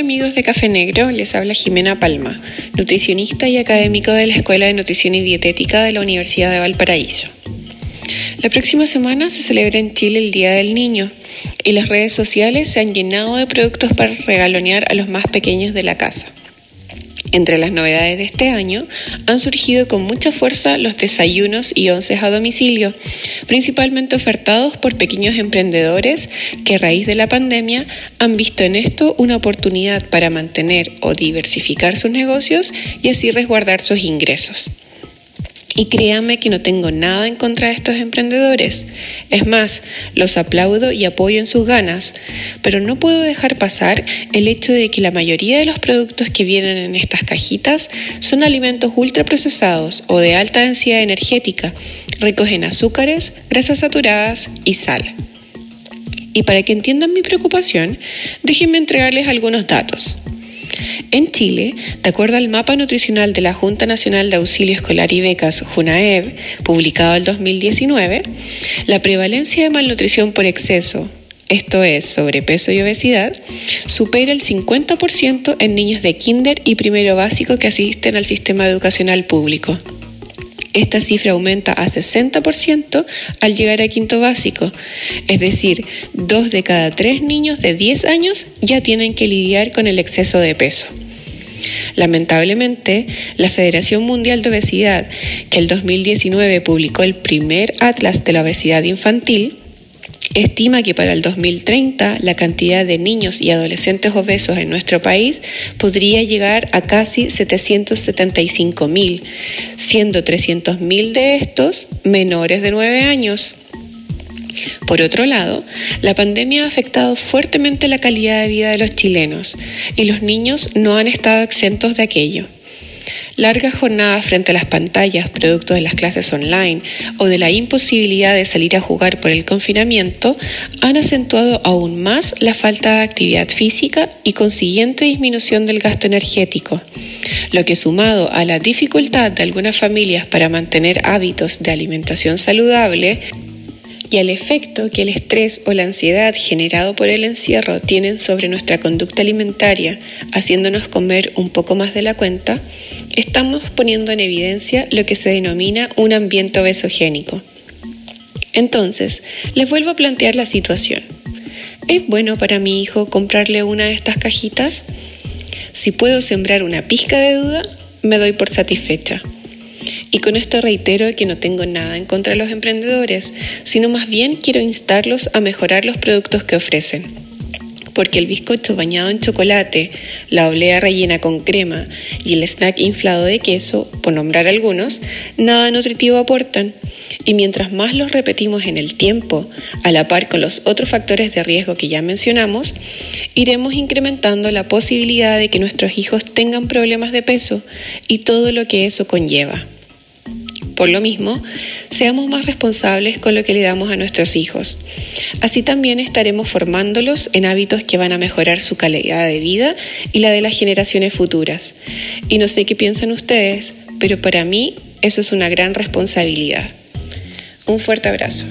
Hola amigos de Café Negro, les habla Jimena Palma, nutricionista y académico de la Escuela de Nutrición y Dietética de la Universidad de Valparaíso. La próxima semana se celebra en Chile el Día del Niño y las redes sociales se han llenado de productos para regalonear a los más pequeños de la casa. Entre las novedades de este año han surgido con mucha fuerza los desayunos y onces a domicilio, principalmente ofertados por pequeños emprendedores que a raíz de la pandemia han visto en esto una oportunidad para mantener o diversificar sus negocios y así resguardar sus ingresos. Y créame que no tengo nada en contra de estos emprendedores. Es más, los aplaudo y apoyo en sus ganas, pero no puedo dejar pasar el hecho de que la mayoría de los productos que vienen en estas cajitas son alimentos ultraprocesados o de alta densidad energética, ricos en azúcares, grasas saturadas y sal. Y para que entiendan mi preocupación, déjenme entregarles algunos datos. En Chile, de acuerdo al mapa nutricional de la Junta Nacional de Auxilio Escolar y Becas, JUNAEB, publicado en 2019, la prevalencia de malnutrición por exceso, esto es, sobrepeso y obesidad, supera el 50% en niños de kinder y primero básico que asisten al sistema educacional público. Esta cifra aumenta a 60% al llegar a quinto básico, es decir, dos de cada tres niños de 10 años ya tienen que lidiar con el exceso de peso. Lamentablemente, la Federación Mundial de Obesidad, que el 2019 publicó el primer Atlas de la Obesidad Infantil, estima que para el 2030 la cantidad de niños y adolescentes obesos en nuestro país podría llegar a casi 775.000, siendo 300.000 de estos menores de 9 años. Por otro lado, la pandemia ha afectado fuertemente la calidad de vida de los chilenos y los niños no han estado exentos de aquello. Largas jornadas frente a las pantallas, producto de las clases online o de la imposibilidad de salir a jugar por el confinamiento, han acentuado aún más la falta de actividad física y consiguiente disminución del gasto energético, lo que sumado a la dificultad de algunas familias para mantener hábitos de alimentación saludable, y al efecto que el estrés o la ansiedad generado por el encierro tienen sobre nuestra conducta alimentaria, haciéndonos comer un poco más de la cuenta, estamos poniendo en evidencia lo que se denomina un ambiente obesogénico. Entonces, les vuelvo a plantear la situación. ¿Es bueno para mi hijo comprarle una de estas cajitas? Si puedo sembrar una pizca de duda, me doy por satisfecha. Y con esto reitero que no tengo nada en contra de los emprendedores, sino más bien quiero instarlos a mejorar los productos que ofrecen. Porque el bizcocho bañado en chocolate, la oblea rellena con crema y el snack inflado de queso, por nombrar algunos, nada nutritivo aportan. Y mientras más los repetimos en el tiempo, a la par con los otros factores de riesgo que ya mencionamos, iremos incrementando la posibilidad de que nuestros hijos tengan problemas de peso y todo lo que eso conlleva. Por lo mismo, seamos más responsables con lo que le damos a nuestros hijos. Así también estaremos formándolos en hábitos que van a mejorar su calidad de vida y la de las generaciones futuras. Y no sé qué piensan ustedes, pero para mí eso es una gran responsabilidad. Un fuerte abrazo.